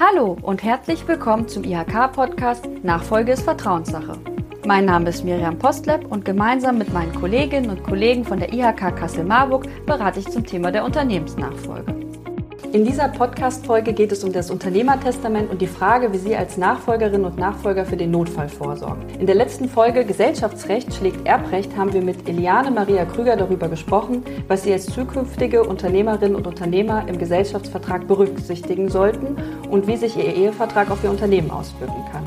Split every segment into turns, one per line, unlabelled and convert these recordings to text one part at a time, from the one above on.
Hallo und herzlich willkommen zum IHK-Podcast Nachfolge ist Vertrauenssache. Mein Name ist Miriam Postleb und gemeinsam mit meinen Kolleginnen und Kollegen von der IHK Kassel-Marburg berate ich zum Thema der Unternehmensnachfolge. In dieser Podcast-Folge geht es um das Unternehmertestament und die Frage, wie Sie als Nachfolgerinnen und Nachfolger für den Notfall vorsorgen. In der letzten Folge Gesellschaftsrecht schlägt Erbrecht haben wir mit Eliane Maria Krüger darüber gesprochen, was Sie als zukünftige Unternehmerinnen und Unternehmer im Gesellschaftsvertrag berücksichtigen sollten und wie sich Ihr Ehevertrag auf Ihr Unternehmen auswirken kann.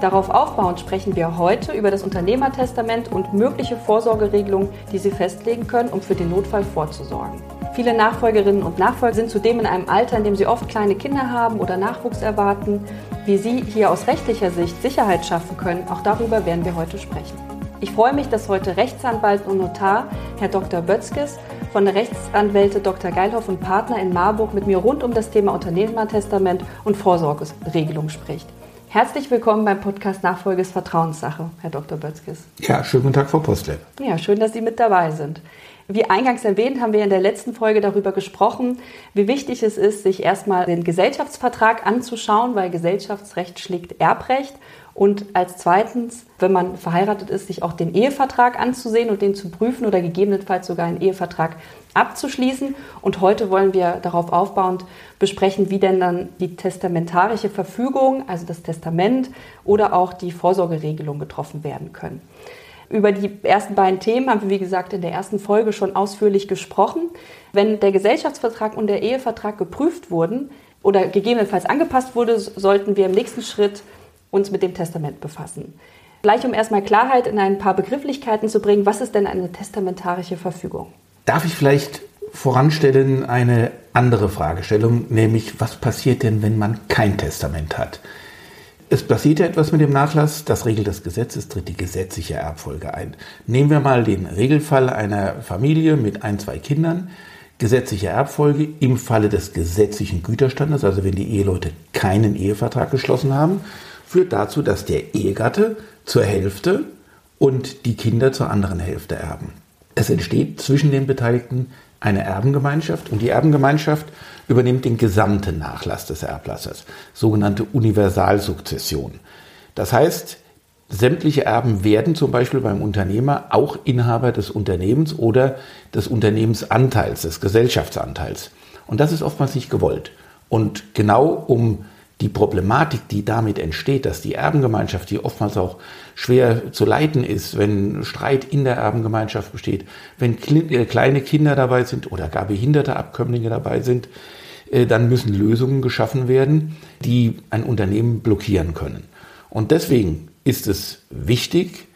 Darauf aufbauend sprechen wir heute über das Unternehmertestament und mögliche Vorsorgeregelungen, die Sie festlegen können, um für den Notfall vorzusorgen. Viele Nachfolgerinnen und Nachfolger sind zudem in einem Alter, in dem sie oft kleine Kinder haben oder Nachwuchs erwarten. Wie sie hier aus rechtlicher Sicht Sicherheit schaffen können, auch darüber werden wir heute sprechen. Ich freue mich, dass heute Rechtsanwalt und Notar Herr Dr. Bötzkes von der Rechtsanwälte Dr. Geilhoff und Partner in Marburg mit mir rund um das Thema Unternehmertestament und Vorsorgeregelung spricht. Herzlich willkommen beim Podcast Nachfolge ist Vertrauenssache, Herr Dr. Bötzkes.
Ja, schönen guten Tag, Frau Postle.
Ja, schön, dass Sie mit dabei sind. Wie eingangs erwähnt, haben wir in der letzten Folge darüber gesprochen, wie wichtig es ist, sich erstmal den Gesellschaftsvertrag anzuschauen, weil Gesellschaftsrecht schlägt Erbrecht. Und als zweitens, wenn man verheiratet ist, sich auch den Ehevertrag anzusehen und den zu prüfen oder gegebenenfalls sogar einen Ehevertrag abzuschließen. Und heute wollen wir darauf aufbauend besprechen, wie denn dann die testamentarische Verfügung, also das Testament oder auch die Vorsorgeregelung getroffen werden können. Über die ersten beiden Themen haben wir, wie gesagt, in der ersten Folge schon ausführlich gesprochen. Wenn der Gesellschaftsvertrag und der Ehevertrag geprüft wurden oder gegebenenfalls angepasst wurde, sollten wir im nächsten Schritt uns mit dem Testament befassen. Gleich um erstmal Klarheit in ein paar Begrifflichkeiten zu bringen, was ist denn eine testamentarische Verfügung?
Darf ich vielleicht voranstellen eine andere Fragestellung, nämlich was passiert denn, wenn man kein Testament hat? Es passiert ja etwas mit dem Nachlass, das regelt das Gesetz, es tritt die gesetzliche Erbfolge ein. Nehmen wir mal den Regelfall einer Familie mit ein, zwei Kindern. Gesetzliche Erbfolge im Falle des gesetzlichen Güterstandes, also wenn die Eheleute keinen Ehevertrag geschlossen haben, führt dazu, dass der Ehegatte zur Hälfte und die Kinder zur anderen Hälfte erben. Es entsteht zwischen den Beteiligten eine Erbengemeinschaft und die Erbengemeinschaft übernimmt den gesamten Nachlass des Erblassers, sogenannte Universalsukzession. Das heißt, sämtliche Erben werden zum Beispiel beim Unternehmer auch Inhaber des Unternehmens oder des Unternehmensanteils, des Gesellschaftsanteils. Und das ist oftmals nicht gewollt. Und genau um die Problematik, die damit entsteht, dass die Erbengemeinschaft, die oftmals auch schwer zu leiten ist, wenn Streit in der Erbengemeinschaft besteht, wenn äh, kleine Kinder dabei sind oder gar behinderte Abkömmlinge dabei sind, äh, dann müssen Lösungen geschaffen werden, die ein Unternehmen blockieren können. Und deswegen ist es wichtig,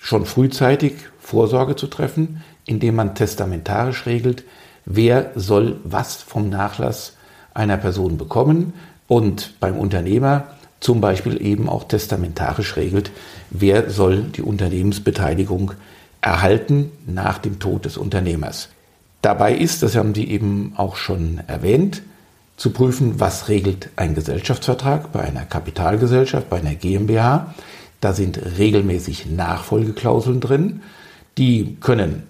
schon frühzeitig Vorsorge zu treffen, indem man testamentarisch regelt, wer soll was vom Nachlass einer Person bekommen, und beim Unternehmer zum Beispiel eben auch testamentarisch regelt, wer soll die Unternehmensbeteiligung erhalten nach dem Tod des Unternehmers. Dabei ist, das haben Sie eben auch schon erwähnt, zu prüfen, was regelt ein Gesellschaftsvertrag bei einer Kapitalgesellschaft, bei einer GmbH. Da sind regelmäßig Nachfolgeklauseln drin. Die können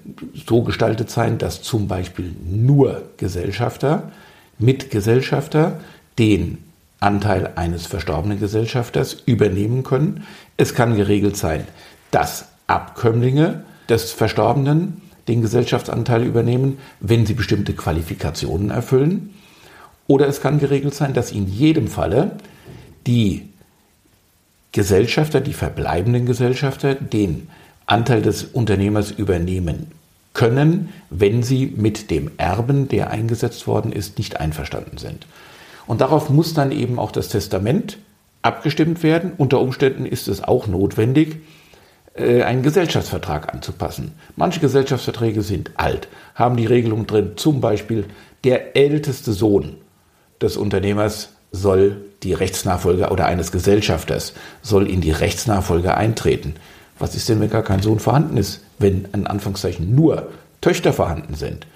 so gestaltet sein, dass zum Beispiel nur Gesellschafter, Mitgesellschafter den Anteil eines verstorbenen Gesellschafters übernehmen können. Es kann geregelt sein, dass Abkömmlinge des Verstorbenen den Gesellschaftsanteil übernehmen, wenn sie bestimmte Qualifikationen erfüllen. Oder es kann geregelt sein, dass in jedem Falle die Gesellschafter, die verbleibenden Gesellschafter, den Anteil des Unternehmers übernehmen können, wenn sie mit dem Erben, der eingesetzt worden ist, nicht einverstanden sind. Und darauf muss dann eben auch das Testament abgestimmt werden. Unter Umständen ist es auch notwendig, äh, einen Gesellschaftsvertrag anzupassen. Manche Gesellschaftsverträge sind alt, haben die Regelung drin, zum Beispiel der älteste Sohn des Unternehmers soll die Rechtsnachfolge oder eines Gesellschafters soll in die Rechtsnachfolge eintreten. Was ist denn, wenn gar kein Sohn vorhanden ist, wenn in Anführungszeichen nur Töchter vorhanden sind?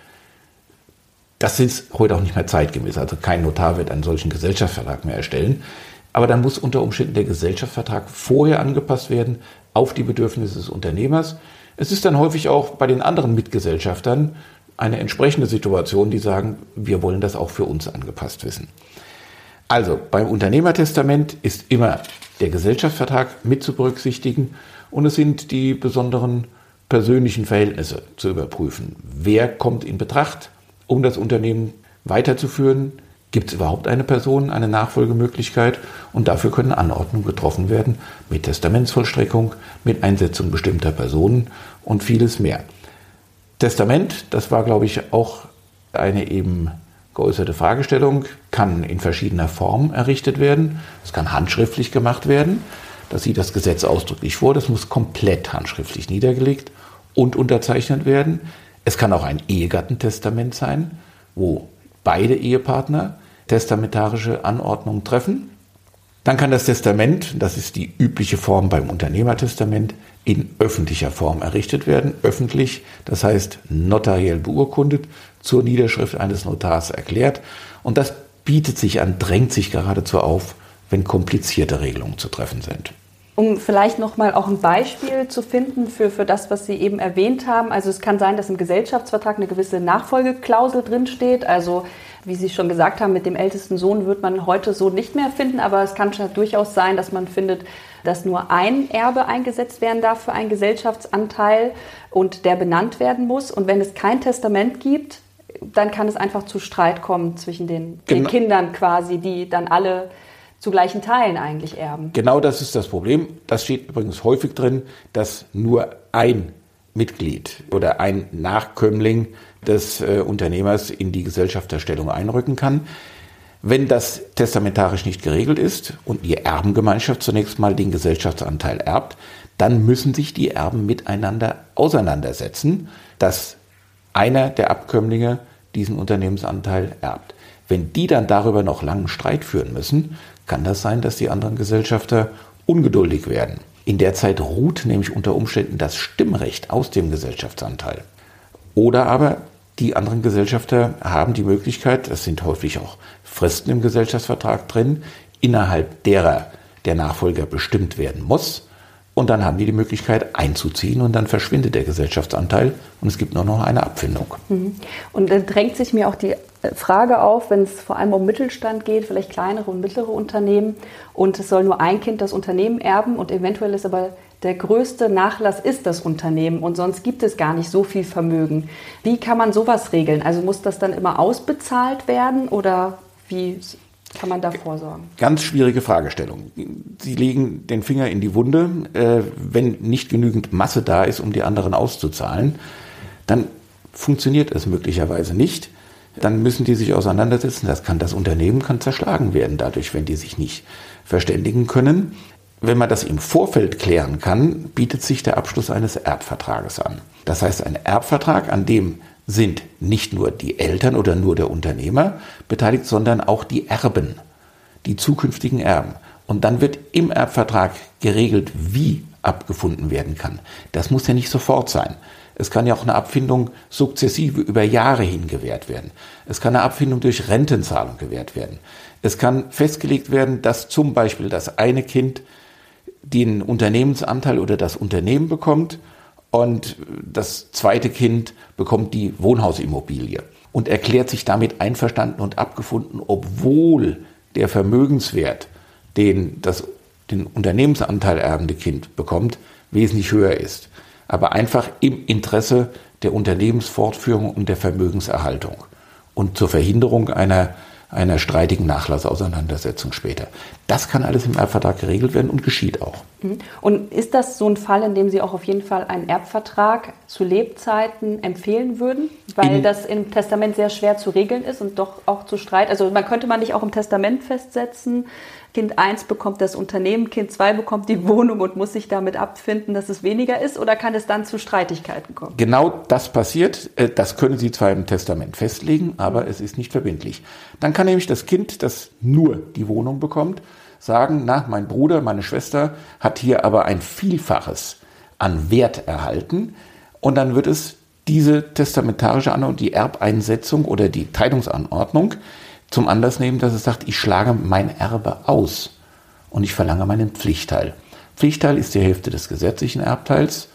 Das ist heute auch nicht mehr zeitgemäß. Also kein Notar wird einen solchen Gesellschaftsvertrag mehr erstellen. Aber dann muss unter Umständen der Gesellschaftsvertrag vorher angepasst werden auf die Bedürfnisse des Unternehmers. Es ist dann häufig auch bei den anderen Mitgesellschaftern eine entsprechende Situation, die sagen, wir wollen das auch für uns angepasst wissen. Also beim Unternehmertestament ist immer der Gesellschaftsvertrag mit zu berücksichtigen und es sind die besonderen persönlichen Verhältnisse zu überprüfen. Wer kommt in Betracht, um das Unternehmen weiterzuführen? Gibt es überhaupt eine Person, eine Nachfolgemöglichkeit? Und dafür können Anordnungen getroffen werden mit Testamentsvollstreckung, mit Einsetzung bestimmter Personen und vieles mehr. Testament, das war, glaube ich, auch eine eben geäußerte Fragestellung, kann in verschiedener Form errichtet werden. Es kann handschriftlich gemacht werden. Das sieht das Gesetz ausdrücklich vor. Das muss komplett handschriftlich niedergelegt und unterzeichnet werden. Es kann auch ein Ehegattentestament sein, wo beide Ehepartner testamentarische Anordnungen treffen. Dann kann das Testament, das ist die übliche Form beim Unternehmertestament, in öffentlicher Form errichtet werden. Öffentlich, das heißt notariell beurkundet, zur Niederschrift eines Notars erklärt. Und das bietet sich an, drängt sich geradezu auf, wenn komplizierte Regelungen zu treffen sind.
Um vielleicht nochmal auch ein Beispiel zu finden für, für das, was Sie eben erwähnt haben. Also es kann sein, dass im Gesellschaftsvertrag eine gewisse Nachfolgeklausel drinsteht. Also wie Sie schon gesagt haben, mit dem ältesten Sohn wird man heute so nicht mehr finden, aber es kann durchaus sein, dass man findet, dass nur ein Erbe eingesetzt werden darf für einen Gesellschaftsanteil und der benannt werden muss. Und wenn es kein Testament gibt, dann kann es einfach zu Streit kommen zwischen den, genau. den Kindern quasi, die dann alle zu gleichen Teilen eigentlich erben.
Genau das ist das Problem. Das steht übrigens häufig drin, dass nur ein Mitglied oder ein Nachkömmling des äh, Unternehmers in die Gesellschafterstellung einrücken kann. Wenn das testamentarisch nicht geregelt ist und die Erbengemeinschaft zunächst mal den Gesellschaftsanteil erbt, dann müssen sich die Erben miteinander auseinandersetzen, dass einer der Abkömmlinge diesen Unternehmensanteil erbt. Wenn die dann darüber noch langen Streit führen müssen, kann das sein, dass die anderen Gesellschafter ungeduldig werden. In der Zeit ruht nämlich unter Umständen das Stimmrecht aus dem Gesellschaftsanteil. Oder aber die anderen Gesellschafter haben die Möglichkeit, es sind häufig auch Fristen im Gesellschaftsvertrag drin, innerhalb derer der Nachfolger bestimmt werden muss, und dann haben die die Möglichkeit einzuziehen und dann verschwindet der Gesellschaftsanteil und es gibt nur noch eine Abfindung.
Mhm. Und dann drängt sich mir auch die äh, Frage auf, wenn es vor allem um Mittelstand geht, vielleicht kleinere und mittlere Unternehmen und es soll nur ein Kind das Unternehmen erben und eventuell ist aber der größte Nachlass ist das Unternehmen und sonst gibt es gar nicht so viel Vermögen. Wie kann man sowas regeln? Also muss das dann immer ausbezahlt werden oder wie kann man da vorsorgen?
Ganz schwierige Fragestellung. Sie legen den Finger in die Wunde. Äh, wenn nicht genügend Masse da ist, um die anderen auszuzahlen, dann funktioniert es möglicherweise nicht. Dann müssen die sich auseinandersetzen. Das kann das Unternehmen kann zerschlagen werden dadurch, wenn die sich nicht verständigen können. Wenn man das im Vorfeld klären kann, bietet sich der Abschluss eines Erbvertrages an. Das heißt, ein Erbvertrag, an dem sind nicht nur die Eltern oder nur der Unternehmer beteiligt, sondern auch die Erben, die zukünftigen Erben. Und dann wird im Erbvertrag geregelt, wie abgefunden werden kann. Das muss ja nicht sofort sein. Es kann ja auch eine Abfindung sukzessive über Jahre hin gewährt werden. Es kann eine Abfindung durch Rentenzahlung gewährt werden. Es kann festgelegt werden, dass zum Beispiel das eine Kind den Unternehmensanteil oder das Unternehmen bekommt und das zweite Kind bekommt die Wohnhausimmobilie und erklärt sich damit einverstanden und abgefunden, obwohl der Vermögenswert, den das den Unternehmensanteil erbende Kind bekommt, wesentlich höher ist. Aber einfach im Interesse der Unternehmensfortführung und der Vermögenserhaltung und zur Verhinderung einer einer streitigen Nachlassauseinandersetzung später. Das kann alles im Erbvertrag geregelt werden und geschieht auch.
Mhm. Und ist das so ein Fall, in dem Sie auch auf jeden Fall einen Erbvertrag zu Lebzeiten empfehlen würden? Weil in, das im Testament sehr schwer zu regeln ist und doch auch zu streiten. Also man könnte man nicht auch im Testament festsetzen, Kind 1 bekommt das Unternehmen, Kind 2 bekommt die Wohnung und muss sich damit abfinden, dass es weniger ist? Oder kann es dann zu Streitigkeiten kommen?
Genau das passiert. Äh, das können Sie zwar im Testament festlegen, aber es ist nicht verbindlich. Dann kann nämlich das Kind, das nur die Wohnung bekommt, sagen, na, mein Bruder, meine Schwester hat hier aber ein Vielfaches an Wert erhalten. Und dann wird es diese testamentarische Anordnung, die Erbeinsetzung oder die Teilungsanordnung zum Anlass nehmen, dass es sagt, ich schlage mein Erbe aus und ich verlange meinen Pflichtteil. Pflichtteil ist die Hälfte des gesetzlichen Erbteils,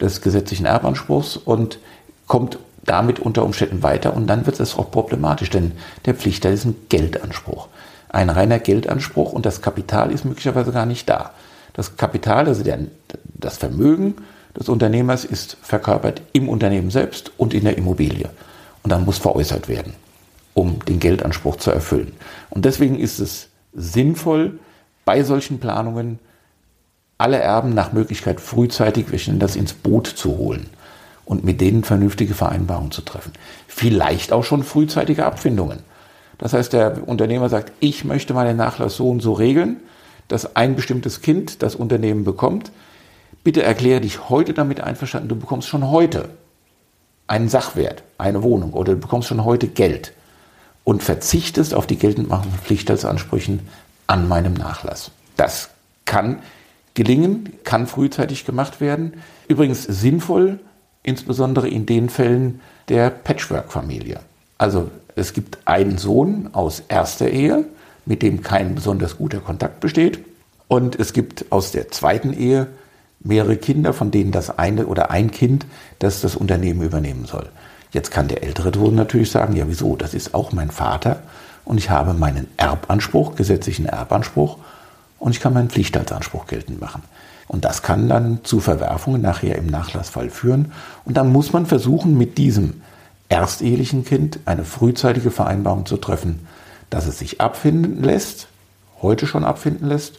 des gesetzlichen Erbanspruchs und kommt damit unter Umständen weiter und dann wird es auch problematisch, denn der Pflichtteil ist ein Geldanspruch. ein reiner Geldanspruch und das Kapital ist möglicherweise gar nicht da. Das Kapital, also der, das Vermögen des Unternehmers ist verkörpert im Unternehmen selbst und in der Immobilie. Und dann muss veräußert werden, um den Geldanspruch zu erfüllen. Und deswegen ist es sinnvoll, bei solchen Planungen alle Erben nach Möglichkeit frühzeitig, wir nennen das, ins Boot zu holen und mit denen vernünftige Vereinbarungen zu treffen. Vielleicht auch schon frühzeitige Abfindungen. Das heißt, der Unternehmer sagt, ich möchte meinen Nachlass so und so regeln, dass ein bestimmtes Kind das Unternehmen bekommt. Bitte erkläre dich heute damit einverstanden, du bekommst schon heute einen Sachwert, eine Wohnung oder du bekommst schon heute Geld und verzichtest auf die Geltendmachung von Pflichtheitsansprüchen an meinem Nachlass. Das kann gelingen, kann frühzeitig gemacht werden. Übrigens sinnvoll, insbesondere in den Fällen der Patchwork-Familie. Also es gibt einen Sohn aus erster Ehe, mit dem kein besonders guter Kontakt besteht. Und es gibt aus der zweiten Ehe mehrere Kinder, von denen das eine oder ein Kind, das das Unternehmen übernehmen soll. Jetzt kann der ältere Sohn natürlich sagen, ja wieso, das ist auch mein Vater und ich habe meinen Erbanspruch, gesetzlichen Erbanspruch und ich kann meinen Pflichtheitsanspruch geltend machen. Und das kann dann zu Verwerfungen nachher im Nachlassfall führen. Und dann muss man versuchen, mit diesem erstehelichen Kind eine frühzeitige Vereinbarung zu treffen, dass es sich abfinden lässt, heute schon abfinden lässt,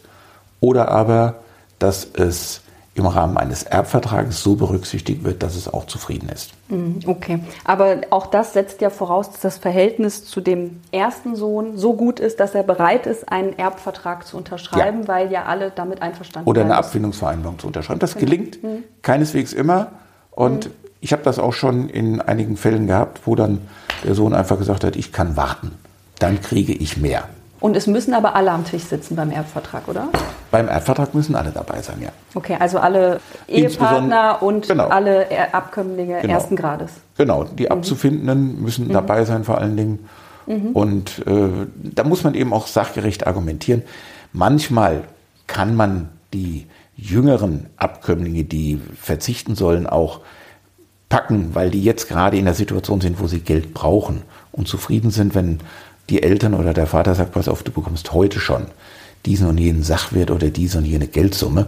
oder aber, dass es im Rahmen eines Erbvertrages so berücksichtigt wird, dass es auch zufrieden ist.
Mhm, okay, aber auch das setzt ja voraus, dass das Verhältnis zu dem ersten Sohn so gut ist, dass er bereit ist, einen Erbvertrag zu unterschreiben, ja. weil ja alle damit einverstanden
sind. Oder eine Abfindungsvereinbarung zu unterschreiben. Das genau. gelingt mhm. keineswegs immer und mhm. ich habe das auch schon in einigen Fällen gehabt, wo dann der Sohn einfach gesagt hat, ich kann warten, dann kriege ich mehr.
Und es müssen aber alle am Tisch sitzen beim Erbvertrag, oder?
Beim Erbvertrag müssen alle dabei sein, ja.
Okay, also alle Ehepartner und genau. alle Abkömmlinge genau. ersten Grades.
Genau, die mhm. Abzufindenden müssen mhm. dabei sein vor allen Dingen. Mhm. Und äh, da muss man eben auch sachgerecht argumentieren. Manchmal kann man die jüngeren Abkömmlinge, die verzichten sollen, auch packen, weil die jetzt gerade in der Situation sind, wo sie Geld brauchen und zufrieden sind, wenn die Eltern oder der Vater sagt, pass auf, du bekommst heute schon diesen und jenen Sachwert oder diese und jene Geldsumme.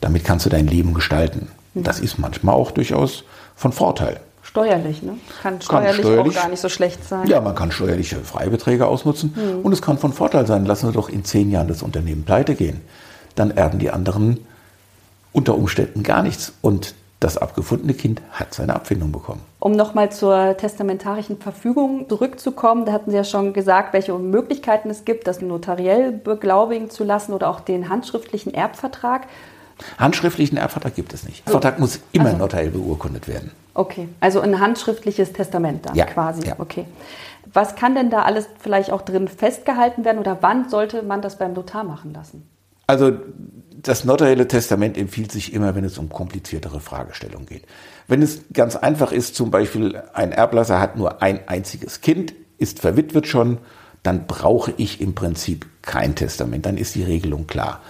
Damit kannst du dein Leben gestalten. Mhm. Das ist manchmal auch durchaus von Vorteil.
Steuerlich, ne? Kann steuerlich, kann steuerlich, auch gar nicht so schlecht sein.
Ja, man kann steuerliche Freibeträge ausnutzen mhm. und es kann von Vorteil sein. Lassen wir doch in zehn Jahren das Unternehmen pleite gehen. Dann erben die anderen unter Umständen gar nichts. Und das abgefundene Kind hat seine Abfindung bekommen.
Um nochmal zur testamentarischen Verfügung zurückzukommen, da hatten Sie ja schon gesagt, welche Möglichkeiten es gibt, das notariell beglaubigen zu lassen oder auch den handschriftlichen Erbvertrag.
Handschriftlichen Erbvertrag gibt es nicht. Der Vertrag muss immer also, notariell beurkundet werden.
Okay, also ein handschriftliches Testament dann
ja,
quasi.
Ja.
Okay. Was kann denn da alles vielleicht auch drin festgehalten werden oder wann sollte man das beim Notar machen lassen?
Also das notarielle Testament empfiehlt sich immer, wenn es um kompliziertere Fragestellungen geht. Wenn es ganz einfach ist, zum Beispiel ein Erblasser hat nur ein einziges Kind, ist verwitwet schon, dann brauche ich im Prinzip kein Testament, dann ist die Regelung klar.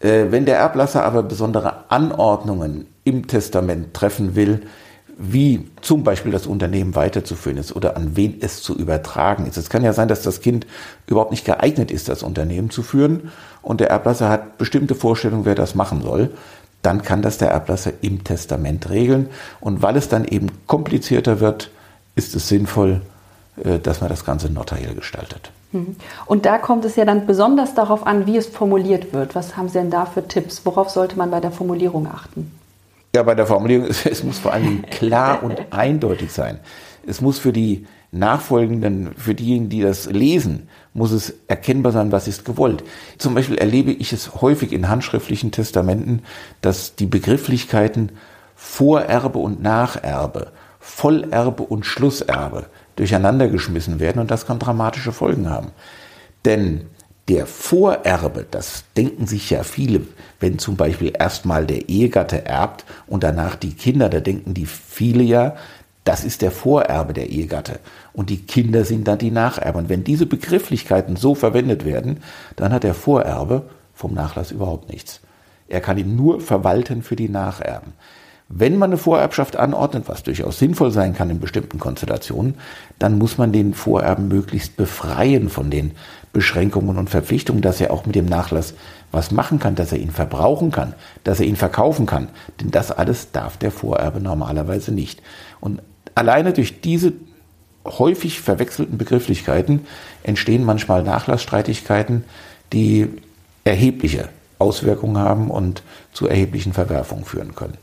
Äh, wenn der Erblasser aber besondere Anordnungen im Testament treffen will, wie zum Beispiel das Unternehmen weiterzuführen ist oder an wen es zu übertragen ist. Es kann ja sein, dass das Kind überhaupt nicht geeignet ist, das Unternehmen zu führen und der Erblasser hat bestimmte Vorstellungen, wer das machen soll. Dann kann das der Erblasser im Testament regeln. Und weil es dann eben komplizierter wird, ist es sinnvoll, äh, dass man das Ganze notariell gestaltet.
Mhm. Und da kommt es ja dann besonders darauf an, wie es formuliert wird. Was haben Sie denn da für Tipps? Worauf sollte man bei der Formulierung achten?
Ja, bei der Formulierung, es muss vor allen Dingen klar und eindeutig sein. Es muss für die Nachfolgenden, für diejenigen, die das lesen, muss es erkennbar sein, was ist gewollt. Zum Beispiel erlebe ich es häufig in handschriftlichen Testamenten, dass die Begrifflichkeiten Vorerbe und Nacherbe, Vollerbe und Schlusserbe durcheinander geschmissen werden und das kann dramatische Folgen haben. Denn der Vorerbe, das denken sich ja viele, wenn zum Beispiel erstmal der Ehegatte erbt und danach die Kinder, da denken die viele ja, das ist der Vorerbe der Ehegatte und die Kinder sind dann die Nacherben. Und wenn diese Begrifflichkeiten so verwendet werden, dann hat der Vorerbe vom Nachlass überhaupt nichts. Er kann ihn nur verwalten für die Nacherben. Wenn man eine Vorerbschaft anordnet, was durchaus sinnvoll sein kann in bestimmten Konstellationen, dann muss man den Vorerben möglichst befreien von den Beschränkungen und Verpflichtungen, dass er auch mit dem Nachlass was machen kann, dass er ihn verbrauchen kann, dass er ihn verkaufen kann. Denn das alles darf der Vorerbe normalerweise nicht. Und alleine durch diese häufig verwechselten Begrifflichkeiten entstehen manchmal Nachlassstreitigkeiten, die erhebliche Auswirkungen haben und zu erheblichen Verwerfungen führen können.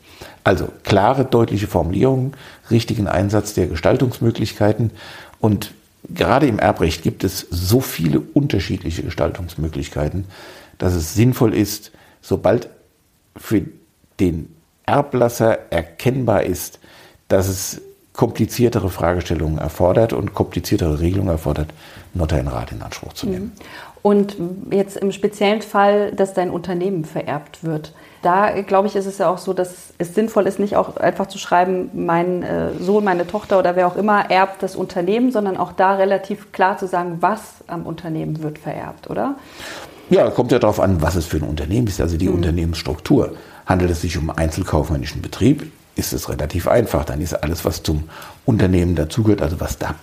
Also klare, deutliche Formulierungen, richtigen Einsatz der Gestaltungsmöglichkeiten und gerade im Erbrecht gibt es so viele unterschiedliche Gestaltungsmöglichkeiten, dass es sinnvoll ist, sobald für den Erblasser erkennbar ist, dass es kompliziertere Fragestellungen erfordert und kompliziertere Regelungen erfordert, notariellen Rat in Anspruch zu nehmen. Mhm.
Und jetzt im speziellen Fall, dass dein Unternehmen vererbt wird. Da, glaube ich, ist es ja auch so, dass es sinnvoll ist, nicht auch einfach zu schreiben, mein äh, Sohn, meine Tochter oder wer auch immer erbt das Unternehmen, sondern auch da relativ klar zu sagen, was am Unternehmen wird vererbt, oder?
Ja, kommt ja darauf an, was es für ein Unternehmen ist, also die mhm. Unternehmensstruktur. Handelt es sich um einen einzelkaufmännischen Betrieb, ist es relativ einfach. Dann ist alles, was zum Unternehmen dazugehört, also was da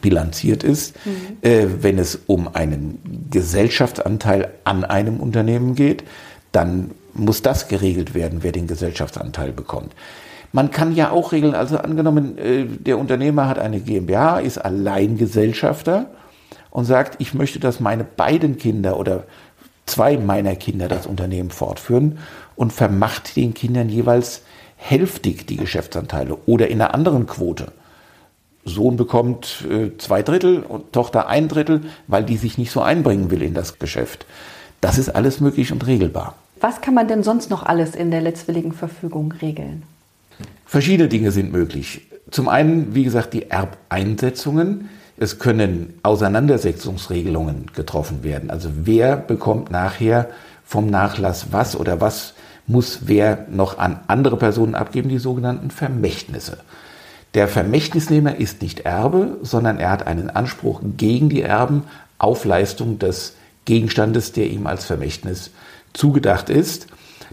bilanziert ist. Mhm. Äh, wenn es um einen Gesellschaftsanteil an einem Unternehmen geht, dann muss das geregelt werden, wer den Gesellschaftsanteil bekommt. Man kann ja auch regeln, also angenommen, äh, der Unternehmer hat eine GmbH, ist Alleingesellschafter und sagt, ich möchte, dass meine beiden Kinder oder zwei meiner Kinder das Unternehmen fortführen und vermacht den Kindern jeweils hälftig die Geschäftsanteile oder in einer anderen Quote. Sohn bekommt äh, zwei Drittel und Tochter ein Drittel, weil die sich nicht so einbringen will in das Geschäft. Das ist alles möglich und regelbar.
Was kann man denn sonst noch alles in der letztwilligen Verfügung regeln?
Verschiedene Dinge sind möglich. Zum einen, wie gesagt, die Erbeinsetzungen. Es können Auseinandersetzungsregelungen getroffen werden. Also wer bekommt nachher vom Nachlass was oder was muss wer noch an andere Personen abgeben, die sogenannten Vermächtnisse. Der Vermächtnisnehmer ist nicht Erbe, sondern er hat einen Anspruch gegen die Erben auf Leistung des Gegenstandes, der ihm als Vermächtnis zugedacht ist.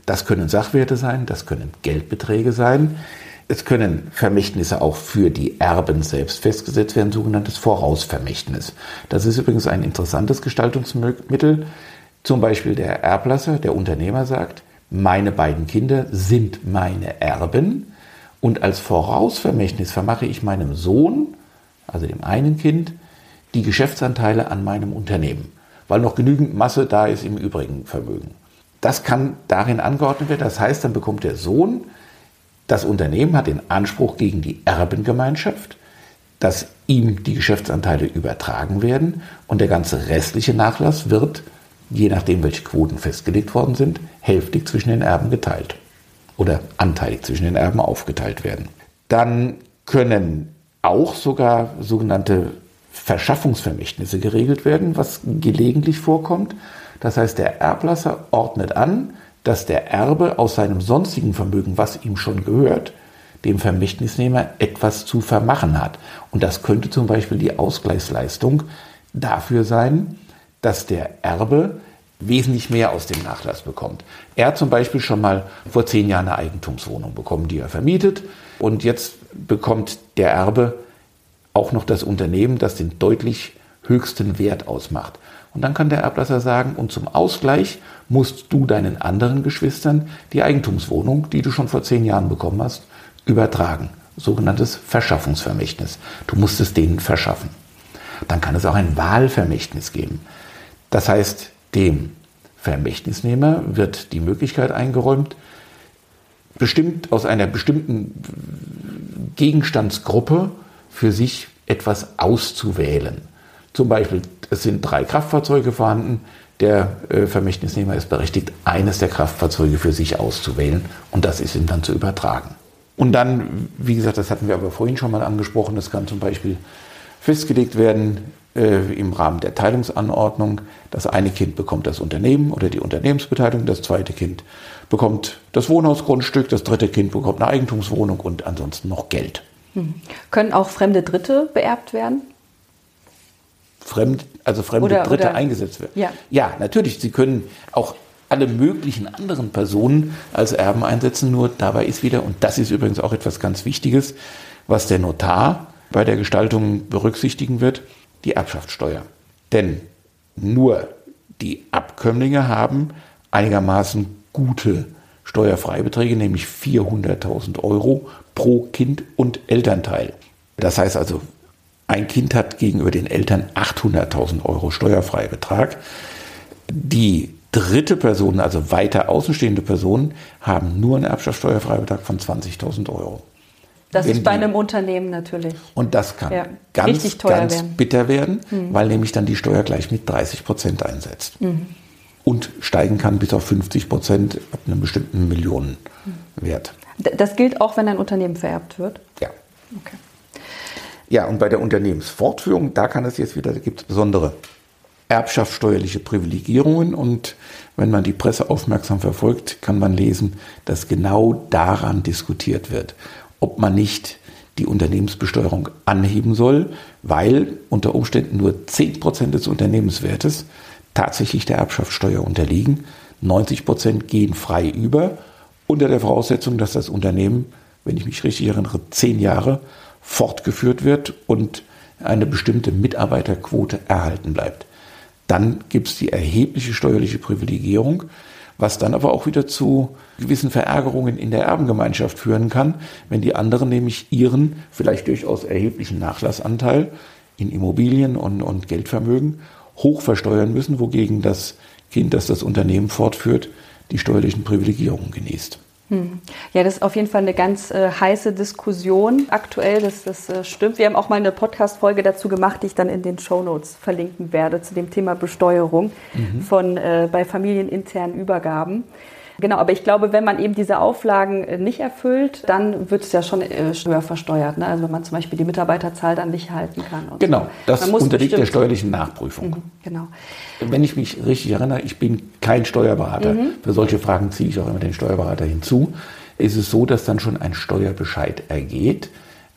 Das können Sachwerte sein, das können Geldbeträge sein. Es können Vermächtnisse auch für die Erben selbst festgesetzt werden, sogenanntes Vorausvermächtnis. Das ist übrigens ein interessantes Gestaltungsmittel. Zum Beispiel der Erblasser, der Unternehmer sagt, meine beiden Kinder sind meine Erben und als Vorausvermächtnis vermache ich meinem Sohn, also dem einen Kind, die Geschäftsanteile an meinem Unternehmen, weil noch genügend Masse da ist im übrigen Vermögen. Das kann darin angeordnet werden. Das heißt, dann bekommt der Sohn, das Unternehmen hat den Anspruch gegen die Erbengemeinschaft, dass ihm die Geschäftsanteile übertragen werden und der ganze restliche Nachlass wird, je nachdem welche Quoten festgelegt worden sind, hälftig zwischen den Erben geteilt oder anteilig zwischen den Erben aufgeteilt werden. Dann können auch sogar sogenannte Verschaffungsvermächtnisse geregelt werden, was gelegentlich vorkommt. Das heißt, der Erblasser ordnet an, dass der Erbe aus seinem sonstigen Vermögen, was ihm schon gehört, dem Vermächtnisnehmer etwas zu vermachen hat. Und das könnte zum Beispiel die Ausgleichsleistung dafür sein, dass der Erbe wesentlich mehr aus dem Nachlass bekommt. Er hat zum Beispiel schon mal vor zehn Jahren eine Eigentumswohnung bekommen, die er vermietet. Und jetzt bekommt der Erbe auch noch das Unternehmen, das den deutlich höchsten Wert ausmacht. Und dann kann der Erblasser sagen, und zum Ausgleich musst du deinen anderen Geschwistern die Eigentumswohnung, die du schon vor zehn Jahren bekommen hast, übertragen. Sogenanntes Verschaffungsvermächtnis. Du musst es denen verschaffen. Dann kann es auch ein Wahlvermächtnis geben. Das heißt, dem Vermächtnisnehmer wird die Möglichkeit eingeräumt, bestimmt aus einer bestimmten Gegenstandsgruppe für sich etwas auszuwählen. Zum Beispiel, es sind drei Kraftfahrzeuge vorhanden. Der äh, Vermächtnisnehmer ist berechtigt, eines der Kraftfahrzeuge für sich auszuwählen und das ist ihm dann zu übertragen. Und dann, wie gesagt, das hatten wir aber vorhin schon mal angesprochen, das kann zum Beispiel festgelegt werden äh, im Rahmen der Teilungsanordnung. Das eine Kind bekommt das Unternehmen oder die Unternehmensbeteiligung, das zweite Kind bekommt das Wohnhausgrundstück, das dritte Kind bekommt eine Eigentumswohnung und ansonsten noch Geld.
Hm. Können auch fremde Dritte beerbt werden?
Fremd, also fremde oder, Dritte oder, eingesetzt werden. Ja. ja, natürlich. Sie können auch alle möglichen anderen Personen als Erben einsetzen. Nur dabei ist wieder, und das ist übrigens auch etwas ganz Wichtiges, was der Notar bei der Gestaltung berücksichtigen wird, die Erbschaftssteuer. Denn nur die Abkömmlinge haben einigermaßen gute Steuerfreibeträge, nämlich 400.000 Euro pro Kind und Elternteil. Das heißt also, ein Kind hat gegenüber den Eltern 800.000 Euro Steuerfreibetrag. Die dritte Person, also weiter außenstehende Personen, haben nur einen Erbschaftssteuerfreibetrag von 20.000 Euro.
Das ist bei einem Unternehmen natürlich.
Und das kann ja, ganz, ganz werden. bitter werden, mhm. weil nämlich dann die Steuer gleich mit 30 Prozent einsetzt. Mhm. Und steigen kann bis auf 50 Prozent ab einem bestimmten Millionenwert.
Das gilt auch, wenn ein Unternehmen vererbt wird?
Ja. Okay. Ja, und bei der Unternehmensfortführung, da kann es jetzt wieder, da gibt es besondere erbschaftssteuerliche Privilegierungen und wenn man die Presse aufmerksam verfolgt, kann man lesen, dass genau daran diskutiert wird, ob man nicht die Unternehmensbesteuerung anheben soll, weil unter Umständen nur 10% des Unternehmenswertes tatsächlich der Erbschaftssteuer unterliegen. 90% gehen frei über, unter der Voraussetzung, dass das Unternehmen, wenn ich mich richtig erinnere, zehn Jahre fortgeführt wird und eine bestimmte Mitarbeiterquote erhalten bleibt. Dann gibt es die erhebliche steuerliche Privilegierung, was dann aber auch wieder zu gewissen Verärgerungen in der Erbengemeinschaft führen kann, wenn die anderen nämlich ihren vielleicht durchaus erheblichen Nachlassanteil in Immobilien und, und Geldvermögen hoch versteuern müssen, wogegen das Kind, das das Unternehmen fortführt, die steuerlichen Privilegierungen genießt.
Hm. Ja, das ist auf jeden Fall eine ganz äh, heiße Diskussion aktuell. Das, das äh, stimmt. Wir haben auch mal eine Podcast-Folge dazu gemacht, die ich dann in den Show Notes verlinken werde zu dem Thema Besteuerung mhm. von äh, bei familieninternen Übergaben. Genau, aber ich glaube, wenn man eben diese Auflagen äh, nicht erfüllt, dann wird es ja schon äh, höher versteuert. Ne? Also wenn man zum Beispiel die Mitarbeiterzahl dann nicht halten kann.
genau, so. das unterliegt der steuerlichen Nachprüfung. Mhm,
genau.
Wenn ich mich richtig erinnere, ich bin kein Steuerberater. Mhm. Für solche Fragen ziehe ich auch immer den Steuerberater hinzu. Ist es so, dass dann schon ein Steuerbescheid ergeht,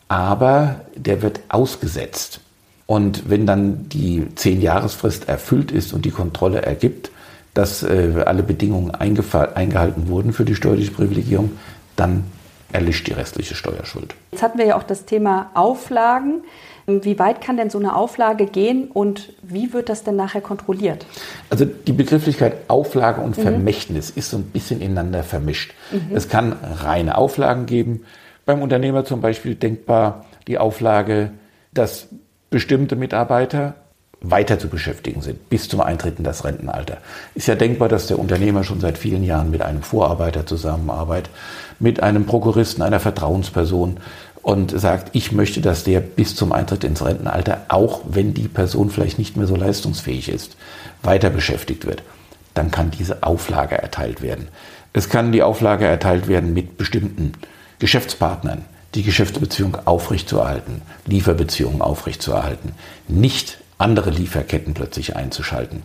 aber der wird ausgesetzt. Und wenn dann die Zehn-Jahresfrist erfüllt ist und die Kontrolle ergibt, dass äh, alle Bedingungen eingehalten wurden für die steuerliche Privilegierung, dann erlischt die restliche Steuerschuld.
Jetzt hatten wir ja auch das Thema Auflagen. Wie weit kann denn so eine Auflage gehen und wie wird das denn nachher kontrolliert?
Also die Begrifflichkeit Auflage und mhm. Vermächtnis ist so ein bisschen ineinander vermischt. Mhm. Es kann reine Auflagen geben. Beim Unternehmer zum Beispiel denkbar die Auflage, dass bestimmte Mitarbeiter weiter zu beschäftigen sind, bis zum Eintritt in das Rentenalter. Ist ja denkbar, dass der Unternehmer schon seit vielen Jahren mit einem Vorarbeiter zusammenarbeitet, mit einem Prokuristen, einer Vertrauensperson und sagt, ich möchte, dass der bis zum Eintritt ins Rentenalter, auch wenn die Person vielleicht nicht mehr so leistungsfähig ist, weiter beschäftigt wird. Dann kann diese Auflage erteilt werden. Es kann die Auflage erteilt werden mit bestimmten Geschäftspartnern, die Geschäftsbeziehung aufrechtzuerhalten, Lieferbeziehungen aufrechtzuerhalten, nicht andere Lieferketten plötzlich einzuschalten.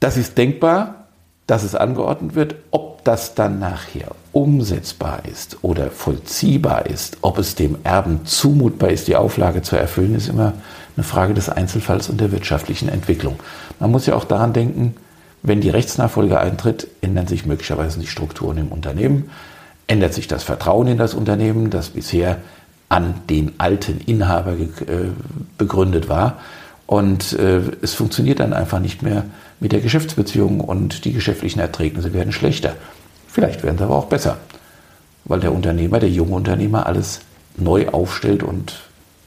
Das ist denkbar, dass es angeordnet wird. Ob das dann nachher umsetzbar ist oder vollziehbar ist, ob es dem Erben zumutbar ist, die Auflage zu erfüllen, ist immer eine Frage des Einzelfalls und der wirtschaftlichen Entwicklung. Man muss ja auch daran denken, wenn die Rechtsnachfolge eintritt, ändern sich möglicherweise die Strukturen im Unternehmen, ändert sich das Vertrauen in das Unternehmen, das bisher an den alten Inhaber äh, begründet war. Und äh, es funktioniert dann einfach nicht mehr mit der Geschäftsbeziehung und die geschäftlichen Erträgnisse werden schlechter. Vielleicht werden sie aber auch besser, weil der Unternehmer, der junge Unternehmer alles neu aufstellt und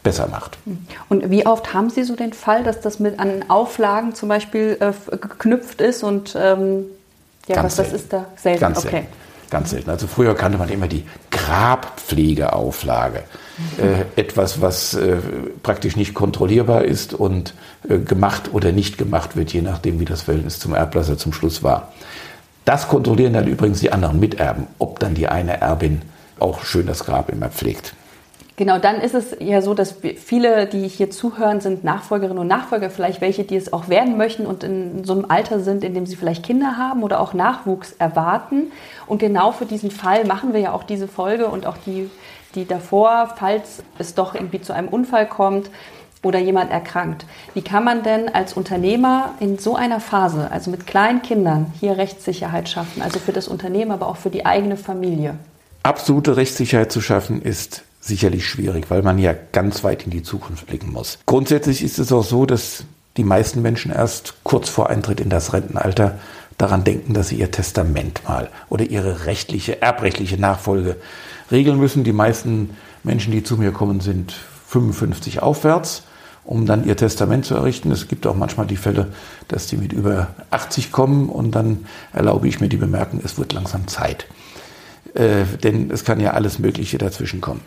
besser macht.
Und wie oft haben Sie so den Fall, dass das mit an Auflagen zum Beispiel äh, geknüpft ist und ähm, ja, Ganz was selten. das ist da
selten? Ganz okay. selten. Ganz selten. Also früher kannte man immer die Grabpflegeauflage. Äh, etwas, was äh, praktisch nicht kontrollierbar ist und äh, gemacht oder nicht gemacht wird, je nachdem, wie das Verhältnis zum Erblasser zum Schluss war. Das kontrollieren dann übrigens die anderen Miterben, ob dann die eine Erbin auch schön das Grab immer pflegt.
Genau, dann ist es ja so, dass viele, die hier zuhören, sind Nachfolgerinnen und Nachfolger, vielleicht welche, die es auch werden möchten und in so einem Alter sind, in dem sie vielleicht Kinder haben oder auch Nachwuchs erwarten. Und genau für diesen Fall machen wir ja auch diese Folge und auch die, die davor, falls es doch irgendwie zu einem Unfall kommt, oder jemand erkrankt. Wie kann man denn als Unternehmer in so einer Phase, also mit kleinen Kindern, hier Rechtssicherheit schaffen? Also für das Unternehmen, aber auch für die eigene Familie?
Absolute Rechtssicherheit zu schaffen ist sicherlich schwierig, weil man ja ganz weit in die Zukunft blicken muss. Grundsätzlich ist es auch so, dass die meisten Menschen erst kurz vor Eintritt in das Rentenalter daran denken, dass sie ihr Testament mal oder ihre rechtliche, erbrechtliche Nachfolge regeln müssen. Die meisten Menschen, die zu mir kommen, sind 55 aufwärts, um dann ihr Testament zu errichten. Es gibt auch manchmal die Fälle, dass die mit über 80 kommen und dann erlaube ich mir die Bemerkung, es wird langsam Zeit. Äh, denn es kann ja alles Mögliche dazwischen kommen.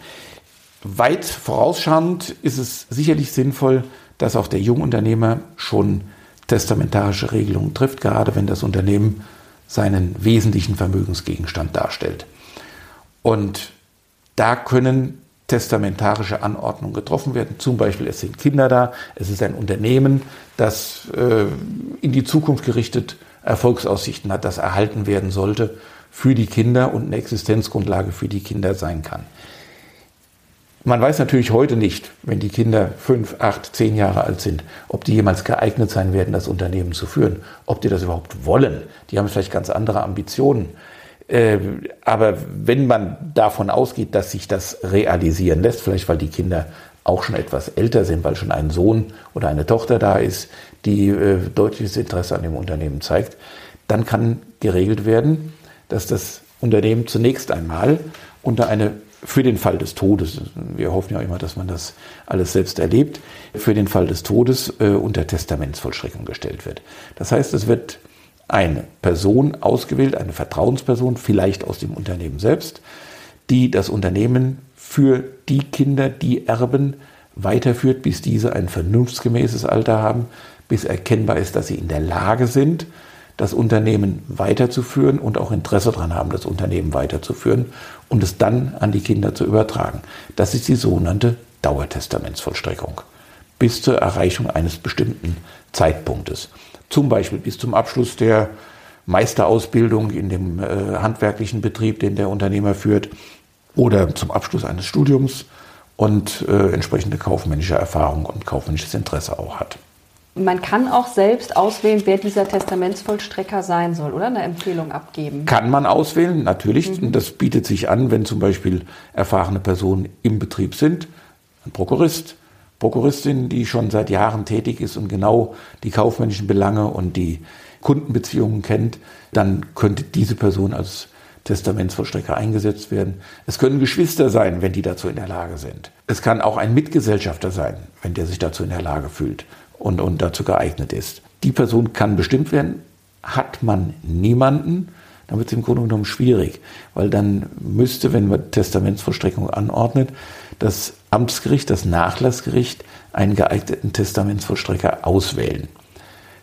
Weit vorausschauend ist es sicherlich sinnvoll, dass auch der Jungunternehmer schon testamentarische Regelungen trifft, gerade wenn das Unternehmen seinen wesentlichen Vermögensgegenstand darstellt. Und da können testamentarische Anordnungen getroffen werden. Zum Beispiel, es sind Kinder da, es ist ein Unternehmen, das äh, in die Zukunft gerichtet Erfolgsaussichten hat, das erhalten werden sollte für die Kinder und eine Existenzgrundlage für die Kinder sein kann. Man weiß natürlich heute nicht, wenn die Kinder fünf, acht, zehn Jahre alt sind, ob die jemals geeignet sein werden, das Unternehmen zu führen, ob die das überhaupt wollen. Die haben vielleicht ganz andere Ambitionen. Ähm, aber wenn man davon ausgeht, dass sich das realisieren lässt, vielleicht weil die Kinder auch schon etwas älter sind, weil schon ein Sohn oder eine Tochter da ist, die äh, deutliches Interesse an dem Unternehmen zeigt, dann kann geregelt werden, dass das Unternehmen zunächst einmal unter eine für den Fall des Todes, wir hoffen ja immer, dass man das alles selbst erlebt, für den Fall des Todes äh, unter Testamentsvollstreckung gestellt wird. Das heißt, es wird eine Person ausgewählt, eine Vertrauensperson, vielleicht aus dem Unternehmen selbst, die das Unternehmen für die Kinder, die erben, weiterführt, bis diese ein vernunftsgemäßes Alter haben, bis erkennbar ist, dass sie in der Lage sind, das Unternehmen weiterzuführen und auch Interesse daran haben, das Unternehmen weiterzuführen und es dann an die Kinder zu übertragen. Das ist die sogenannte Dauertestamentsvollstreckung bis zur Erreichung eines bestimmten Zeitpunktes. Zum Beispiel bis zum Abschluss der Meisterausbildung in dem äh, handwerklichen Betrieb, den der Unternehmer führt, oder zum Abschluss eines Studiums und äh, entsprechende kaufmännische Erfahrung und kaufmännisches Interesse auch hat.
Man kann auch selbst auswählen, wer dieser Testamentsvollstrecker sein soll, oder eine Empfehlung abgeben.
Kann man auswählen, natürlich. Mhm. Das bietet sich an, wenn zum Beispiel erfahrene Personen im Betrieb sind. Ein Prokurist, Prokuristin, die schon seit Jahren tätig ist und genau die kaufmännischen Belange und die Kundenbeziehungen kennt, dann könnte diese Person als Testamentsvollstrecker eingesetzt werden. Es können Geschwister sein, wenn die dazu in der Lage sind. Es kann auch ein Mitgesellschafter sein, wenn der sich dazu in der Lage fühlt und, und dazu geeignet ist. Die Person kann bestimmt werden. Hat man niemanden, dann wird es im Grunde genommen schwierig, weil dann müsste, wenn man Testamentsvollstreckung anordnet, das Amtsgericht, das Nachlassgericht einen geeigneten Testamentsvollstrecker auswählen.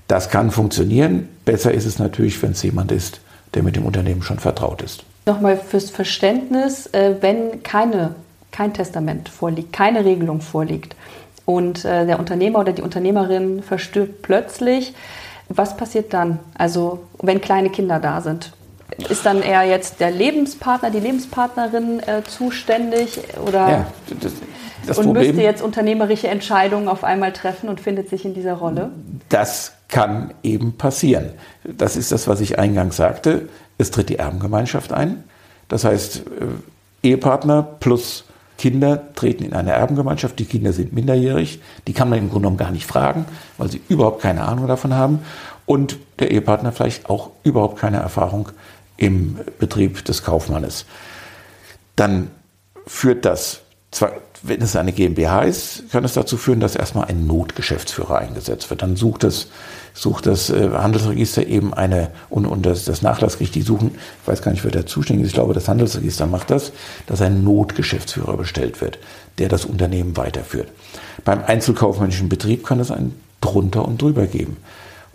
Das kann funktionieren. Besser ist es natürlich, wenn es jemand ist, der mit dem Unternehmen schon vertraut ist.
Nochmal fürs Verständnis, äh, wenn keine, kein Testament vorliegt, keine Regelung vorliegt und äh, der Unternehmer oder die Unternehmerin verstirbt plötzlich, was passiert dann? Also wenn kleine Kinder da sind, ist dann eher jetzt der Lebenspartner, die Lebenspartnerin äh, zuständig oder ja, das, das und Problem, müsste jetzt unternehmerische Entscheidungen auf einmal treffen und findet sich in dieser Rolle?
Das kann eben passieren. Das ist das, was ich eingangs sagte. Es tritt die Erbengemeinschaft ein. Das heißt, äh, Ehepartner plus Kinder treten in eine Erbengemeinschaft. Die Kinder sind minderjährig. Die kann man im Grunde genommen gar nicht fragen, weil sie überhaupt keine Ahnung davon haben. Und der Ehepartner vielleicht auch überhaupt keine Erfahrung im Betrieb des Kaufmannes. Dann führt das, wenn es eine GmbH ist, kann es dazu führen, dass erstmal ein Notgeschäftsführer eingesetzt wird. Dann sucht das, sucht das äh, Handelsregister eben eine, und, und das, das Nachlassgericht, die suchen, ich weiß gar nicht, wer da zuständig ist, ich glaube, das Handelsregister macht das, dass ein Notgeschäftsführer bestellt wird, der das Unternehmen weiterführt. Beim einzelkaufmännischen Betrieb kann es einen drunter und drüber geben.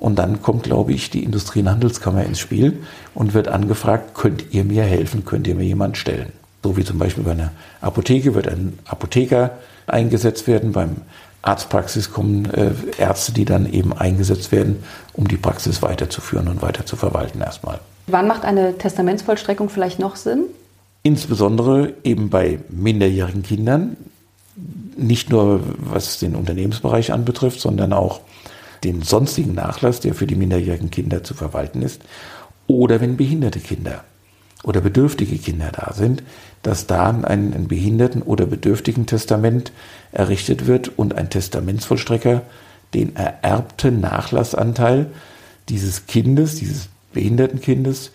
Und dann kommt, glaube ich, die Industrie- und Handelskammer ins Spiel und wird angefragt, könnt ihr mir helfen, könnt ihr mir jemand stellen? So wie zum Beispiel bei einer Apotheke wird ein Apotheker eingesetzt werden, beim Arztpraxis kommen äh, Ärzte, die dann eben eingesetzt werden, um die Praxis weiterzuführen und weiter zu verwalten erstmal.
Wann macht eine Testamentsvollstreckung vielleicht noch Sinn?
Insbesondere eben bei minderjährigen Kindern, nicht nur was den Unternehmensbereich anbetrifft, sondern auch den sonstigen Nachlass, der für die minderjährigen Kinder zu verwalten ist, oder wenn behinderte Kinder oder bedürftige Kinder da sind, dass da ein, ein behinderten oder bedürftigen Testament errichtet wird und ein Testamentsvollstrecker den ererbten Nachlassanteil dieses Kindes, dieses behinderten Kindes,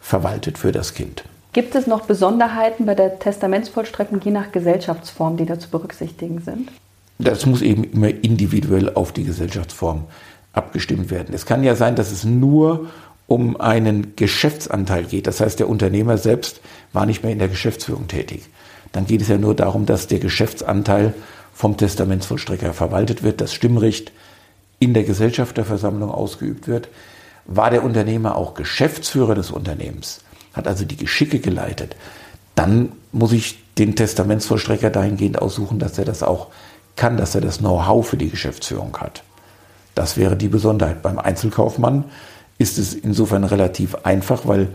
verwaltet für das Kind.
Gibt es noch Besonderheiten bei der Testamentsvollstreckung je nach Gesellschaftsform, die da zu berücksichtigen sind?
Das muss eben immer individuell auf die Gesellschaftsform abgestimmt werden. Es kann ja sein, dass es nur um einen Geschäftsanteil geht. Das heißt, der Unternehmer selbst war nicht mehr in der Geschäftsführung tätig. Dann geht es ja nur darum, dass der Geschäftsanteil vom Testamentsvollstrecker verwaltet wird, das Stimmrecht in der Gesellschafterversammlung ausgeübt wird. War der Unternehmer auch Geschäftsführer des Unternehmens, hat also die Geschicke geleitet, dann muss ich den Testamentsvollstrecker dahingehend aussuchen, dass er das auch kann, dass er das Know-how für die Geschäftsführung hat. Das wäre die Besonderheit. Beim Einzelkaufmann ist es insofern relativ einfach, weil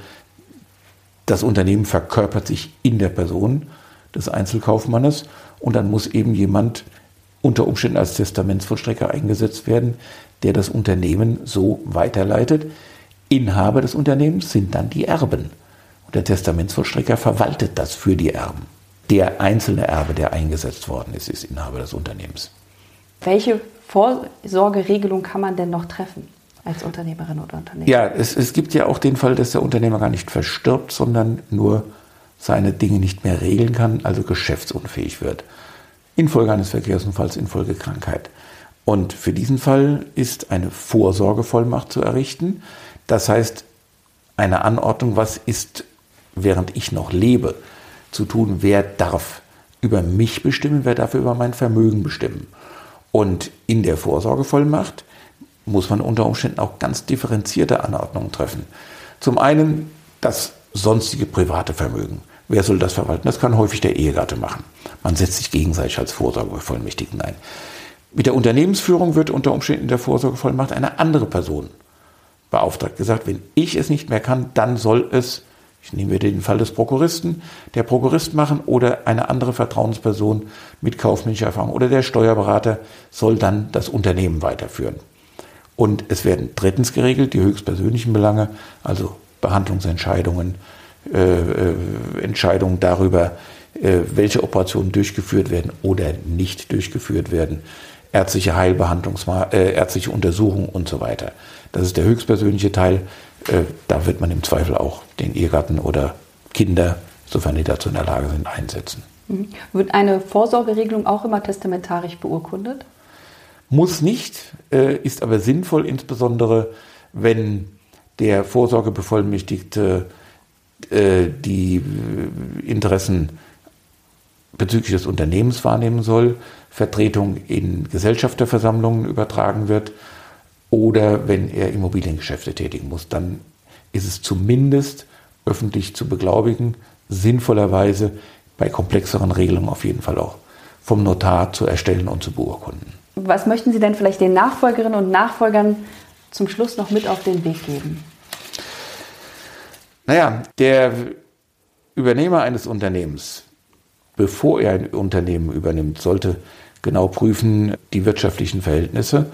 das Unternehmen verkörpert sich in der Person des Einzelkaufmannes und dann muss eben jemand unter Umständen als Testamentsvollstrecker eingesetzt werden, der das Unternehmen so weiterleitet. Inhaber des Unternehmens sind dann die Erben. Und der Testamentsvollstrecker verwaltet das für die Erben. Der einzelne Erbe, der eingesetzt worden ist, ist Inhaber des Unternehmens.
Welche Vorsorgeregelung kann man denn noch treffen? als Unternehmerin oder Unternehmer?
Ja, es, es gibt ja auch den Fall, dass der Unternehmer gar nicht verstirbt, sondern nur seine Dinge nicht mehr regeln kann, also geschäftsunfähig wird. Infolge eines Verkehrsunfalls, infolge Krankheit. Und für diesen Fall ist eine Vorsorgevollmacht zu errichten. Das heißt, eine Anordnung, was ist, während ich noch lebe, zu tun, wer darf über mich bestimmen, wer darf über mein Vermögen bestimmen. Und in der Vorsorgevollmacht muss man unter Umständen auch ganz differenzierte Anordnungen treffen. Zum einen das sonstige private Vermögen. Wer soll das verwalten? Das kann häufig der Ehegatte machen. Man setzt sich gegenseitig als Vorsorgevollmächtigen ein. Mit der Unternehmensführung wird unter Umständen der Vorsorgevollmacht eine andere Person beauftragt. Gesagt, wenn ich es nicht mehr kann, dann soll es ich nehme den Fall des Prokuristen, der Prokurist machen oder eine andere Vertrauensperson mit kaufmännischer Erfahrung oder der Steuerberater soll dann das Unternehmen weiterführen. Und es werden drittens geregelt die höchstpersönlichen Belange, also Behandlungsentscheidungen, äh, äh, Entscheidungen darüber, äh, welche Operationen durchgeführt werden oder nicht durchgeführt werden, ärztliche Heilbehandlungsma äh, ärztliche Untersuchungen und so weiter. Das ist der höchstpersönliche Teil. Äh, da wird man im Zweifel auch den Ehegatten oder Kinder, sofern die dazu in der Lage sind, einsetzen.
Mhm. Wird eine Vorsorgeregelung auch immer testamentarisch beurkundet?
Muss nicht, äh, ist aber sinnvoll, insbesondere wenn der Vorsorgebevollmächtigte äh, die Interessen bezüglich des Unternehmens wahrnehmen soll, Vertretung in Gesellschafterversammlungen übertragen wird oder wenn er Immobiliengeschäfte tätigen muss, dann ist es zumindest öffentlich zu beglaubigen, sinnvollerweise bei komplexeren Regelungen auf jeden Fall auch vom Notar zu erstellen und zu beurkunden.
Was möchten Sie denn vielleicht den Nachfolgerinnen und Nachfolgern zum Schluss noch mit auf den Weg geben?
Naja, der Übernehmer eines Unternehmens, bevor er ein Unternehmen übernimmt, sollte genau prüfen die wirtschaftlichen Verhältnisse,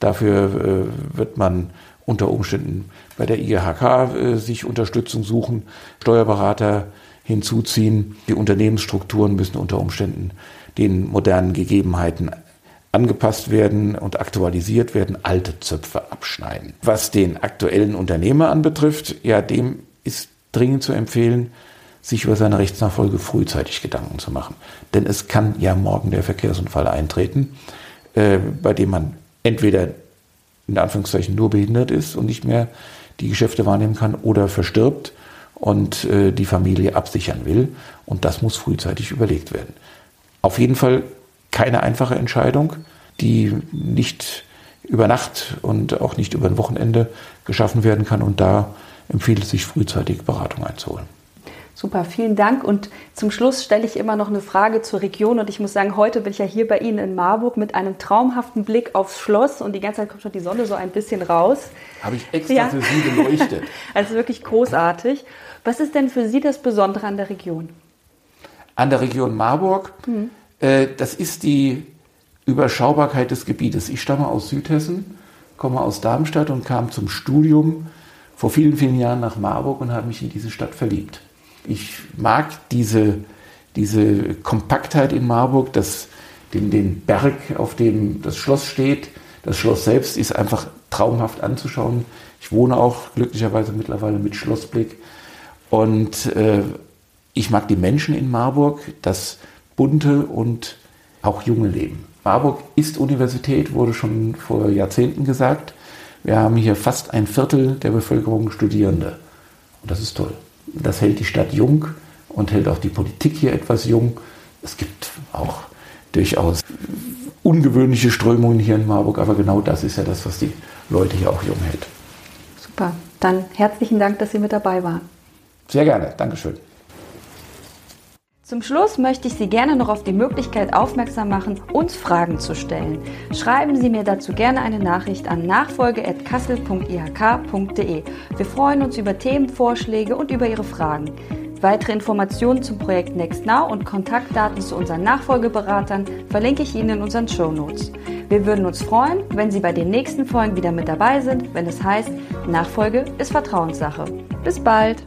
Dafür äh, wird man unter Umständen bei der IHK äh, sich Unterstützung suchen, Steuerberater hinzuziehen. Die Unternehmensstrukturen müssen unter Umständen den modernen Gegebenheiten angepasst werden und aktualisiert werden, alte Zöpfe abschneiden. Was den aktuellen Unternehmer anbetrifft, ja, dem ist dringend zu empfehlen, sich über seine Rechtsnachfolge frühzeitig Gedanken zu machen. Denn es kann ja morgen der Verkehrsunfall eintreten, äh, bei dem man entweder in Anführungszeichen nur behindert ist und nicht mehr die Geschäfte wahrnehmen kann oder verstirbt und äh, die Familie absichern will. Und das muss frühzeitig überlegt werden. Auf jeden Fall keine einfache Entscheidung, die nicht über Nacht und auch nicht über ein Wochenende geschaffen werden kann. Und da empfiehlt es sich frühzeitig Beratung einzuholen.
Super, vielen Dank. Und zum Schluss stelle ich immer noch eine Frage zur Region. Und ich muss sagen, heute bin ich ja hier bei Ihnen in Marburg mit einem traumhaften Blick aufs Schloss. Und die ganze Zeit kommt schon die Sonne so ein bisschen raus.
Habe ich extra ja. für Sie beleuchtet.
also wirklich großartig. Was ist denn für Sie das Besondere an der Region?
An der Region Marburg? Mhm. Äh, das ist die Überschaubarkeit des Gebietes. Ich stamme aus Südhessen, komme aus Darmstadt und kam zum Studium vor vielen, vielen Jahren nach Marburg und habe mich in diese Stadt verliebt. Ich mag diese, diese Kompaktheit in Marburg, das, den, den Berg, auf dem das Schloss steht. Das Schloss selbst ist einfach traumhaft anzuschauen. Ich wohne auch glücklicherweise mittlerweile mit Schlossblick. Und äh, ich mag die Menschen in Marburg, das bunte und auch junge Leben. Marburg ist Universität, wurde schon vor Jahrzehnten gesagt. Wir haben hier fast ein Viertel der Bevölkerung Studierende. Und das ist toll. Das hält die Stadt jung und hält auch die Politik hier etwas jung. Es gibt auch durchaus ungewöhnliche Strömungen hier in Marburg, aber genau das ist ja das, was die Leute hier auch jung hält.
Super. Dann herzlichen Dank, dass Sie mit dabei waren.
Sehr gerne. Dankeschön.
Zum Schluss möchte ich Sie gerne noch auf die Möglichkeit aufmerksam machen, uns Fragen zu stellen. Schreiben Sie mir dazu gerne eine Nachricht an nachfolge.kassel.ihk.de. Wir freuen uns über Themenvorschläge und über Ihre Fragen. Weitere Informationen zum Projekt NextNow und Kontaktdaten zu unseren Nachfolgeberatern verlinke ich Ihnen in unseren Show Notes. Wir würden uns freuen, wenn Sie bei den nächsten Folgen wieder mit dabei sind, wenn es heißt, Nachfolge ist Vertrauenssache. Bis bald!